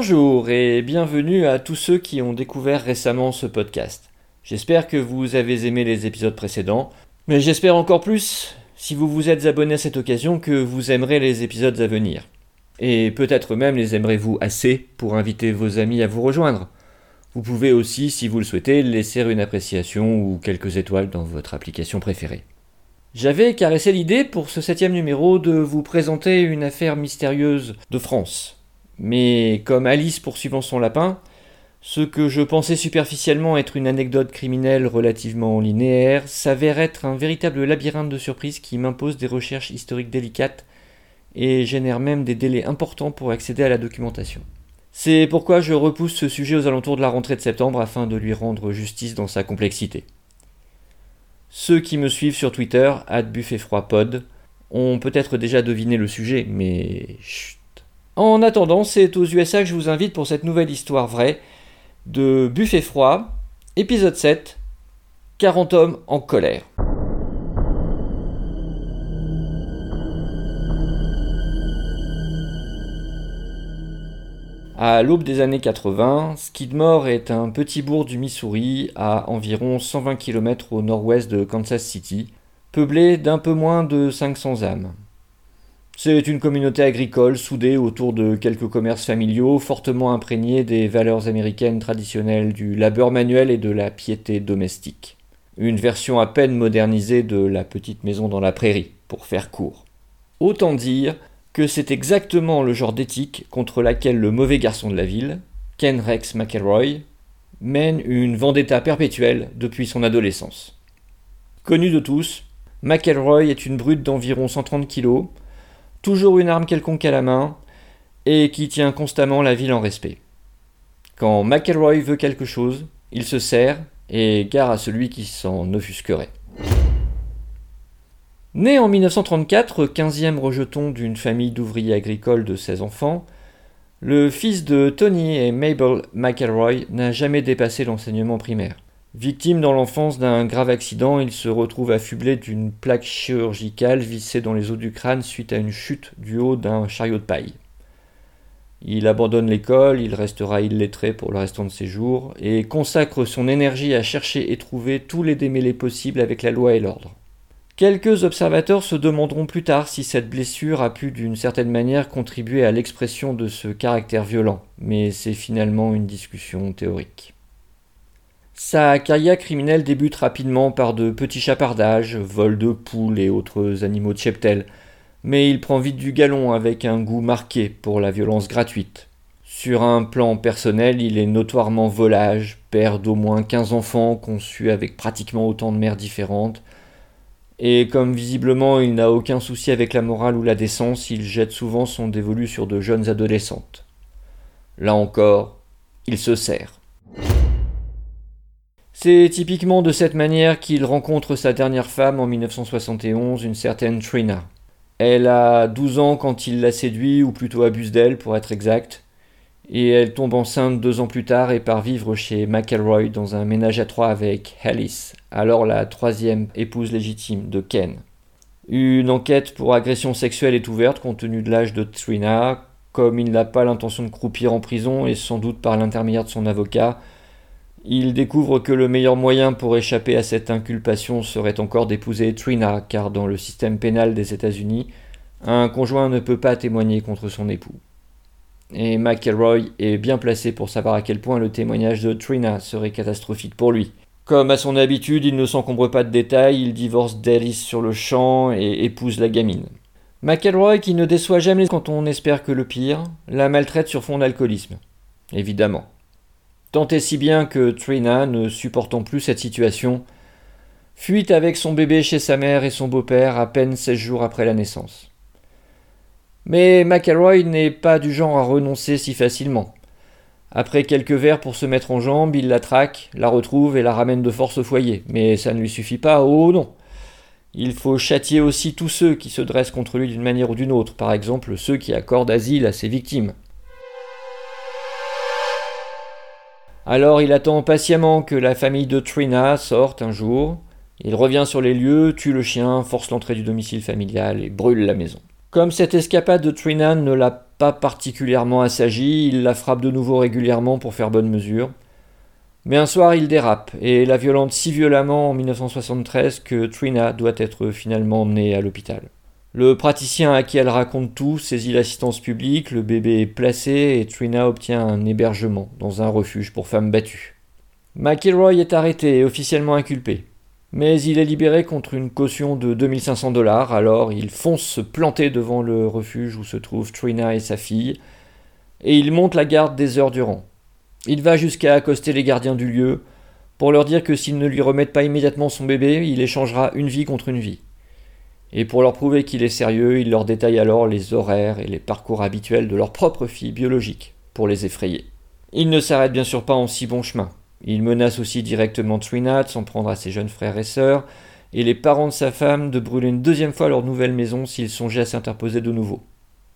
Bonjour et bienvenue à tous ceux qui ont découvert récemment ce podcast. J'espère que vous avez aimé les épisodes précédents, mais j'espère encore plus, si vous vous êtes abonné à cette occasion, que vous aimerez les épisodes à venir. Et peut-être même les aimerez-vous assez pour inviter vos amis à vous rejoindre. Vous pouvez aussi, si vous le souhaitez, laisser une appréciation ou quelques étoiles dans votre application préférée. J'avais caressé l'idée pour ce septième numéro de vous présenter une affaire mystérieuse de France. Mais comme Alice poursuivant son lapin, ce que je pensais superficiellement être une anecdote criminelle relativement linéaire s'avère être un véritable labyrinthe de surprises qui m'impose des recherches historiques délicates et génère même des délais importants pour accéder à la documentation. C'est pourquoi je repousse ce sujet aux alentours de la rentrée de septembre afin de lui rendre justice dans sa complexité. Ceux qui me suivent sur Twitter, buffetfroidpod, ont peut-être déjà deviné le sujet, mais. En attendant, c'est aux USA que je vous invite pour cette nouvelle histoire vraie de Buffet froid, épisode 7, 40 hommes en colère. À l'aube des années 80, Skidmore est un petit bourg du Missouri à environ 120 km au nord-ouest de Kansas City, peuplé d'un peu moins de 500 âmes. C'est une communauté agricole soudée autour de quelques commerces familiaux fortement imprégnés des valeurs américaines traditionnelles du labeur manuel et de la piété domestique. Une version à peine modernisée de la petite maison dans la prairie, pour faire court. Autant dire que c'est exactement le genre d'éthique contre laquelle le mauvais garçon de la ville, Ken Rex McElroy, mène une vendetta perpétuelle depuis son adolescence. Connu de tous, McElroy est une brute d'environ 130 kilos, toujours une arme quelconque à la main, et qui tient constamment la ville en respect. Quand McElroy veut quelque chose, il se sert et gare à celui qui s'en offusquerait. Né en 1934, 15e rejeton d'une famille d'ouvriers agricoles de 16 enfants, le fils de Tony et Mabel McElroy n'a jamais dépassé l'enseignement primaire. Victime dans l'enfance d'un grave accident, il se retrouve affublé d'une plaque chirurgicale vissée dans les os du crâne suite à une chute du haut d'un chariot de paille. Il abandonne l'école, il restera illettré pour le restant de ses jours, et consacre son énergie à chercher et trouver tous les démêlés possibles avec la loi et l'ordre. Quelques observateurs se demanderont plus tard si cette blessure a pu d'une certaine manière contribuer à l'expression de ce caractère violent, mais c'est finalement une discussion théorique. Sa carrière criminelle débute rapidement par de petits chapardages, vols de poules et autres animaux de cheptel, mais il prend vite du galon avec un goût marqué pour la violence gratuite. Sur un plan personnel, il est notoirement volage, père d'au moins 15 enfants conçus avec pratiquement autant de mères différentes, et comme visiblement il n'a aucun souci avec la morale ou la décence, il jette souvent son dévolu sur de jeunes adolescentes. Là encore, il se sert. C'est typiquement de cette manière qu'il rencontre sa dernière femme en 1971, une certaine Trina. Elle a 12 ans quand il la séduit, ou plutôt abuse d'elle pour être exact, et elle tombe enceinte deux ans plus tard et part vivre chez McElroy dans un ménage à trois avec Alice, alors la troisième épouse légitime de Ken. Une enquête pour agression sexuelle est ouverte compte tenu de l'âge de Trina, comme il n'a pas l'intention de croupir en prison et sans doute par l'intermédiaire de son avocat, il découvre que le meilleur moyen pour échapper à cette inculpation serait encore d'épouser Trina, car dans le système pénal des États-Unis, un conjoint ne peut pas témoigner contre son époux. Et McElroy est bien placé pour savoir à quel point le témoignage de Trina serait catastrophique pour lui. Comme à son habitude, il ne s'encombre pas de détails, il divorce d'Alice sur le champ et épouse la gamine. McElroy, qui ne déçoit jamais quand on espère que le pire, la maltraite sur fond d'alcoolisme. Évidemment. Tant et si bien que Trina, ne supportant plus cette situation, fuit avec son bébé chez sa mère et son beau-père à peine 16 jours après la naissance. Mais McElroy n'est pas du genre à renoncer si facilement. Après quelques verres pour se mettre en jambe, il la traque, la retrouve et la ramène de force au foyer. Mais ça ne lui suffit pas, oh non. Il faut châtier aussi tous ceux qui se dressent contre lui d'une manière ou d'une autre, par exemple ceux qui accordent asile à ses victimes. Alors il attend patiemment que la famille de Trina sorte un jour. Il revient sur les lieux, tue le chien, force l'entrée du domicile familial et brûle la maison. Comme cette escapade de Trina ne l'a pas particulièrement assagie, il la frappe de nouveau régulièrement pour faire bonne mesure. Mais un soir, il dérape et la violente si violemment en 1973 que Trina doit être finalement emmenée à l'hôpital. Le praticien à qui elle raconte tout saisit l'assistance publique, le bébé est placé et Trina obtient un hébergement dans un refuge pour femmes battues. McElroy est arrêté et officiellement inculpé. Mais il est libéré contre une caution de 2500 dollars, alors il fonce se planter devant le refuge où se trouvent Trina et sa fille, et il monte la garde des heures durant. Il va jusqu'à accoster les gardiens du lieu pour leur dire que s'ils ne lui remettent pas immédiatement son bébé, il échangera une vie contre une vie. Et pour leur prouver qu'il est sérieux, il leur détaille alors les horaires et les parcours habituels de leur propre fille biologique, pour les effrayer. Il ne s'arrête bien sûr pas en si bon chemin. Il menace aussi directement Trina de s'en prendre à ses jeunes frères et sœurs, et les parents de sa femme de brûler une deuxième fois leur nouvelle maison s'ils songeaient à s'interposer de nouveau.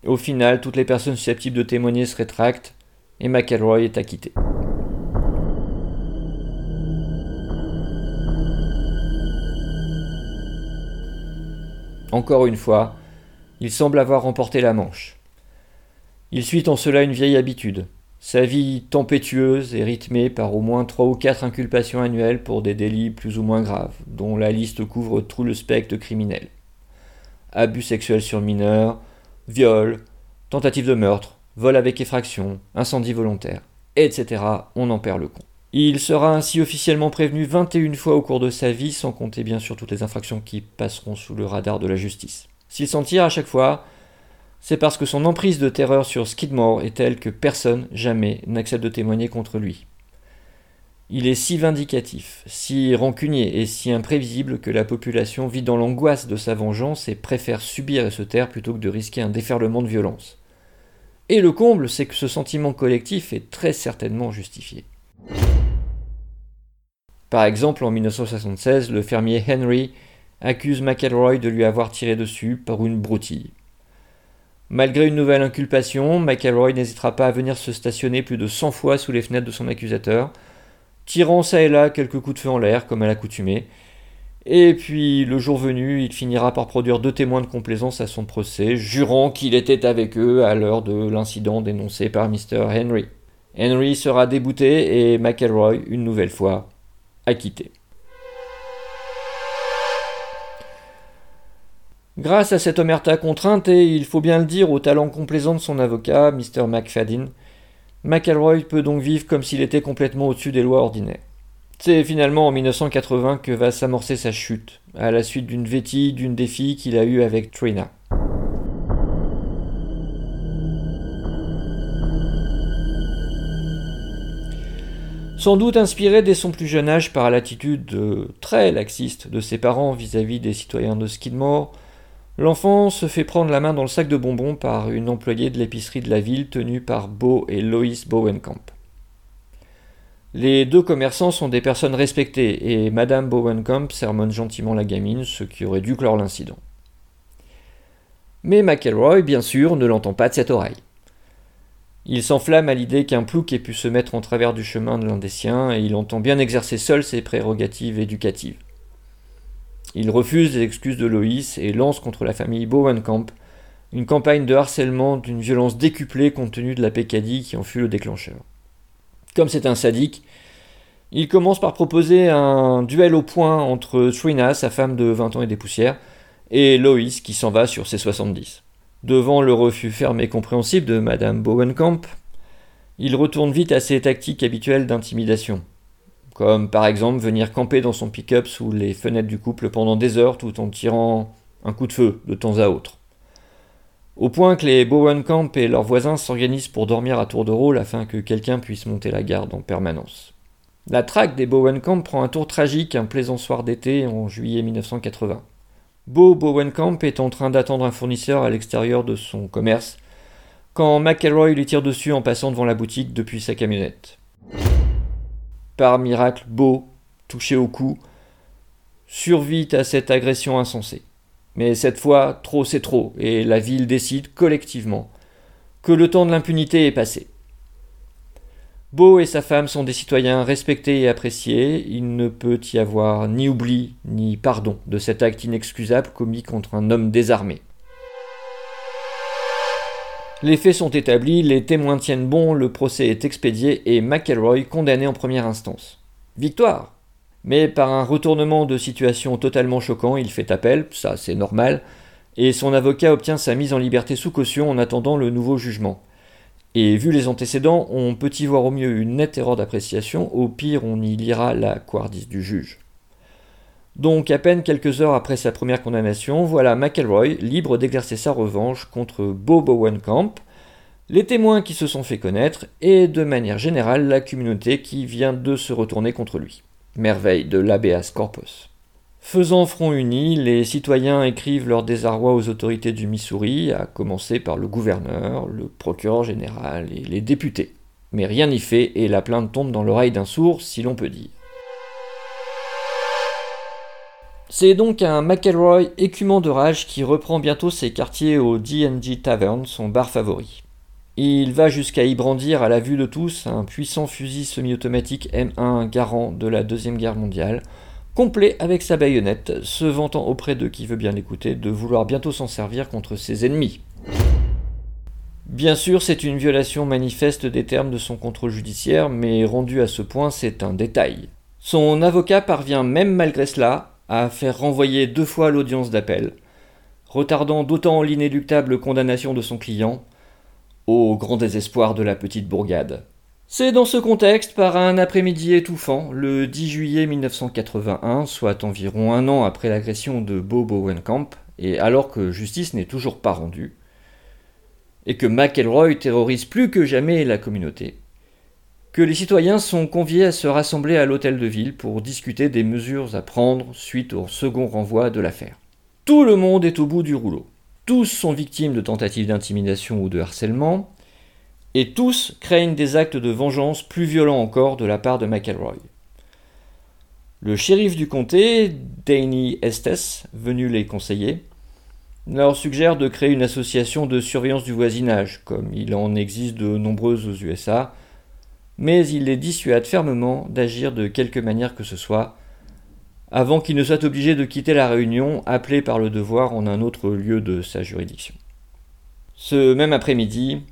Au final, toutes les personnes susceptibles de témoigner se rétractent, et McElroy est acquitté. Encore une fois, il semble avoir remporté la manche. Il suit en cela une vieille habitude. Sa vie tempétueuse est rythmée par au moins trois ou quatre inculpations annuelles pour des délits plus ou moins graves, dont la liste couvre tout le spectre criminel. Abus sexuels sur mineurs, viol, tentative de meurtre, vol avec effraction, incendie volontaire, etc. On en perd le compte. Il sera ainsi officiellement prévenu 21 fois au cours de sa vie, sans compter bien sûr toutes les infractions qui passeront sous le radar de la justice. S'il s'en tire à chaque fois, c'est parce que son emprise de terreur sur Skidmore est telle que personne, jamais, n'accepte de témoigner contre lui. Il est si vindicatif, si rancunier et si imprévisible que la population vit dans l'angoisse de sa vengeance et préfère subir et se taire plutôt que de risquer un déferlement de violence. Et le comble, c'est que ce sentiment collectif est très certainement justifié. Par exemple, en 1976, le fermier Henry accuse McElroy de lui avoir tiré dessus par une broutille. Malgré une nouvelle inculpation, McElroy n'hésitera pas à venir se stationner plus de 100 fois sous les fenêtres de son accusateur, tirant ça et là quelques coups de feu en l'air, comme à l'accoutumée. Et puis, le jour venu, il finira par produire deux témoins de complaisance à son procès, jurant qu'il était avec eux à l'heure de l'incident dénoncé par Mr. Henry. Henry sera débouté et McElroy, une nouvelle fois, acquitté. Grâce à cette omerta contrainte et, il faut bien le dire, au talent complaisant de son avocat, Mr. McFadden, McElroy peut donc vivre comme s'il était complètement au-dessus des lois ordinaires. C'est finalement en 1980 que va s'amorcer sa chute, à la suite d'une vétille d'une filles qu'il a eue avec Trina. Sans doute inspiré dès son plus jeune âge par l'attitude très laxiste de ses parents vis-à-vis des citoyens de Skidmore, l'enfant se fait prendre la main dans le sac de bonbons par une employée de l'épicerie de la ville tenue par Beau et Lois Bowenkamp. Les deux commerçants sont des personnes respectées et Madame Bowenkamp sermonne gentiment la gamine, ce qui aurait dû clore l'incident. Mais McElroy, bien sûr, ne l'entend pas de cette oreille. Il s'enflamme à l'idée qu'un plouc ait pu se mettre en travers du chemin de l'un des siens, et il entend bien exercer seul ses prérogatives éducatives. Il refuse les excuses de Loïs et lance contre la famille Bowenkamp une campagne de harcèlement d'une violence décuplée compte tenu de la pécadille qui en fut le déclencheur. Comme c'est un sadique, il commence par proposer un duel au point entre Trina, sa femme de 20 ans et des poussières, et Loïs qui s'en va sur ses 70. Devant le refus ferme et compréhensible de Madame Bowenkamp, il retourne vite à ses tactiques habituelles d'intimidation, comme par exemple venir camper dans son pick-up sous les fenêtres du couple pendant des heures tout en tirant un coup de feu de temps à autre. Au point que les Bowenkamp et leurs voisins s'organisent pour dormir à tour de rôle afin que quelqu'un puisse monter la garde en permanence. La traque des Bowenkamp prend un tour tragique un plaisant soir d'été en juillet 1980. Beau Bowenkamp est en train d'attendre un fournisseur à l'extérieur de son commerce quand McElroy lui tire dessus en passant devant la boutique depuis sa camionnette. Par miracle, Beau, touché au cou, survit à cette agression insensée. Mais cette fois, trop c'est trop, et la ville décide collectivement que le temps de l'impunité est passé. Beau et sa femme sont des citoyens respectés et appréciés, il ne peut y avoir ni oubli ni pardon de cet acte inexcusable commis contre un homme désarmé. Les faits sont établis, les témoins tiennent bon, le procès est expédié et McElroy condamné en première instance. Victoire Mais par un retournement de situation totalement choquant, il fait appel, ça c'est normal, et son avocat obtient sa mise en liberté sous caution en attendant le nouveau jugement. Et vu les antécédents, on peut y voir au mieux une nette erreur d'appréciation, au pire on y lira la couardise du juge. Donc à peine quelques heures après sa première condamnation, voilà McElroy libre d'exercer sa revanche contre Bob Owenkamp, les témoins qui se sont fait connaître et de manière générale la communauté qui vient de se retourner contre lui. Merveille de l'habeas corpus. Faisant front uni, les citoyens écrivent leur désarroi aux autorités du Missouri, à commencer par le gouverneur, le procureur général et les députés. Mais rien n'y fait et la plainte tombe dans l'oreille d'un sourd, si l'on peut dire. C'est donc un McElroy écumant de rage qui reprend bientôt ses quartiers au D&G Tavern, son bar favori. Il va jusqu'à y brandir à la vue de tous un puissant fusil semi-automatique M1 garant de la Deuxième Guerre mondiale, complet avec sa baïonnette, se vantant auprès de qui veut bien l'écouter de vouloir bientôt s'en servir contre ses ennemis. Bien sûr, c'est une violation manifeste des termes de son contrôle judiciaire, mais rendu à ce point, c'est un détail. Son avocat parvient même malgré cela à faire renvoyer deux fois l'audience d'appel, retardant d'autant l'inéluctable condamnation de son client, au grand désespoir de la petite bourgade. C'est dans ce contexte, par un après-midi étouffant, le 10 juillet 1981, soit environ un an après l'agression de Bob Owenkamp, et alors que justice n'est toujours pas rendue, et que McElroy terrorise plus que jamais la communauté, que les citoyens sont conviés à se rassembler à l'hôtel de ville pour discuter des mesures à prendre suite au second renvoi de l'affaire. Tout le monde est au bout du rouleau. Tous sont victimes de tentatives d'intimidation ou de harcèlement, et tous craignent des actes de vengeance plus violents encore de la part de McElroy. Le shérif du comté, Danny Estes, venu les conseiller, leur suggère de créer une association de surveillance du voisinage, comme il en existe de nombreuses aux USA, mais il les dissuade fermement d'agir de quelque manière que ce soit, avant qu'ils ne soient obligés de quitter la réunion, appelée par le devoir en un autre lieu de sa juridiction. Ce même après-midi,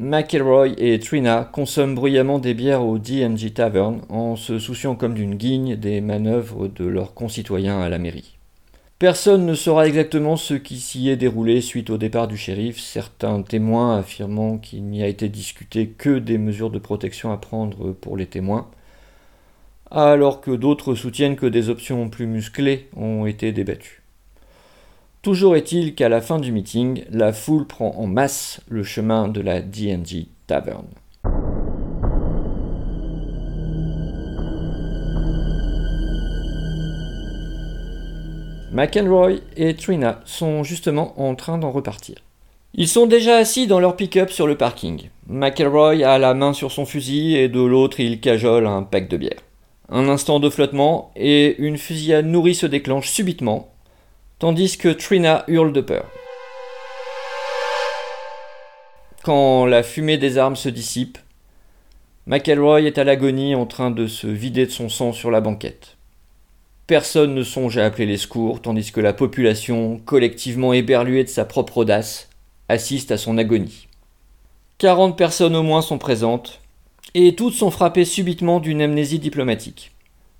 McElroy et Trina consomment bruyamment des bières au D&G Tavern en se souciant comme d'une guigne des manœuvres de leurs concitoyens à la mairie. Personne ne saura exactement ce qui s'y est déroulé suite au départ du shérif, certains témoins affirmant qu'il n'y a été discuté que des mesures de protection à prendre pour les témoins, alors que d'autres soutiennent que des options plus musclées ont été débattues. Toujours est-il qu'à la fin du meeting, la foule prend en masse le chemin de la D&G Tavern. McEnroy et Trina sont justement en train d'en repartir. Ils sont déjà assis dans leur pick-up sur le parking. McElroy a la main sur son fusil et de l'autre il cajole un pack de bière. Un instant de flottement et une fusillade nourrie se déclenche subitement tandis que Trina hurle de peur. Quand la fumée des armes se dissipe, McElroy est à l'agonie en train de se vider de son sang sur la banquette. Personne ne songe à appeler les secours, tandis que la population, collectivement éberluée de sa propre audace, assiste à son agonie. Quarante personnes au moins sont présentes, et toutes sont frappées subitement d'une amnésie diplomatique.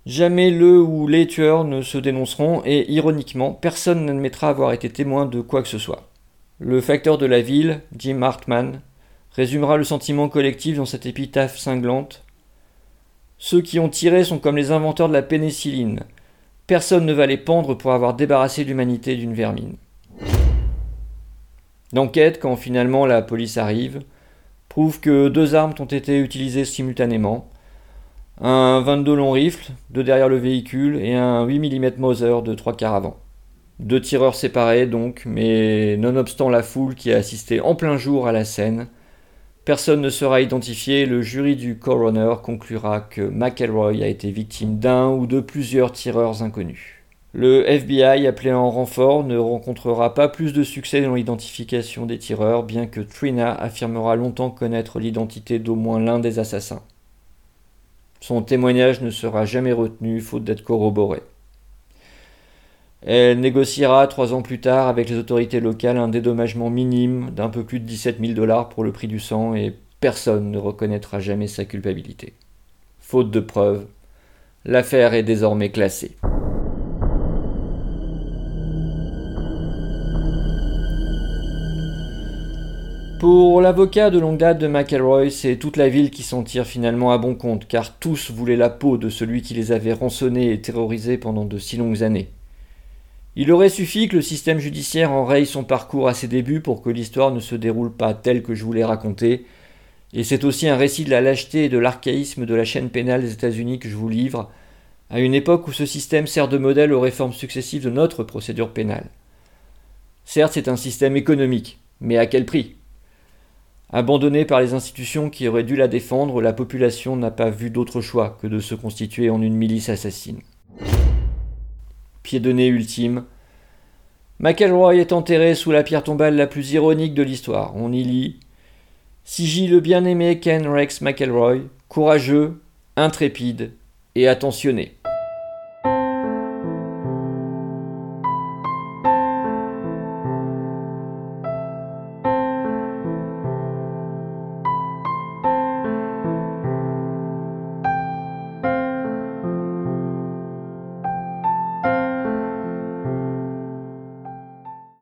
Jamais le ou les tueurs ne se dénonceront et ironiquement, personne n'admettra avoir été témoin de quoi que ce soit. Le facteur de la ville, Jim Hartman, résumera le sentiment collectif dans cette épitaphe cinglante. Ceux qui ont tiré sont comme les inventeurs de la pénicilline. Personne ne va les pendre pour avoir débarrassé l'humanité d'une vermine. L'enquête, quand finalement la police arrive, prouve que deux armes ont été utilisées simultanément, un 22 long rifle, deux derrière le véhicule et un 8 mm Mauser de trois quarts avant. Deux tireurs séparés donc, mais nonobstant la foule qui a assisté en plein jour à la scène, personne ne sera identifié, le jury du coroner conclura que McElroy a été victime d'un ou de plusieurs tireurs inconnus. Le FBI, appelé en renfort, ne rencontrera pas plus de succès dans l'identification des tireurs, bien que Trina affirmera longtemps connaître l'identité d'au moins l'un des assassins. Son témoignage ne sera jamais retenu faute d'être corroboré. Elle négociera trois ans plus tard avec les autorités locales un dédommagement minime d'un peu plus de 17 000 dollars pour le prix du sang et personne ne reconnaîtra jamais sa culpabilité. Faute de preuves, l'affaire est désormais classée. Pour l'avocat de longue date de McElroy, c'est toute la ville qui s'en tire finalement à bon compte, car tous voulaient la peau de celui qui les avait rançonnés et terrorisés pendant de si longues années. Il aurait suffi que le système judiciaire enraye son parcours à ses débuts pour que l'histoire ne se déroule pas telle que je voulais raconter, et c'est aussi un récit de la lâcheté et de l'archaïsme de la chaîne pénale des États-Unis que je vous livre, à une époque où ce système sert de modèle aux réformes successives de notre procédure pénale. Certes, c'est un système économique, mais à quel prix? Abandonnée par les institutions qui auraient dû la défendre, la population n'a pas vu d'autre choix que de se constituer en une milice assassine. Pied de nez ultime. McElroy est enterré sous la pierre tombale la plus ironique de l'histoire. On y lit Sigil le bien-aimé Ken Rex McElroy, courageux, intrépide et attentionné.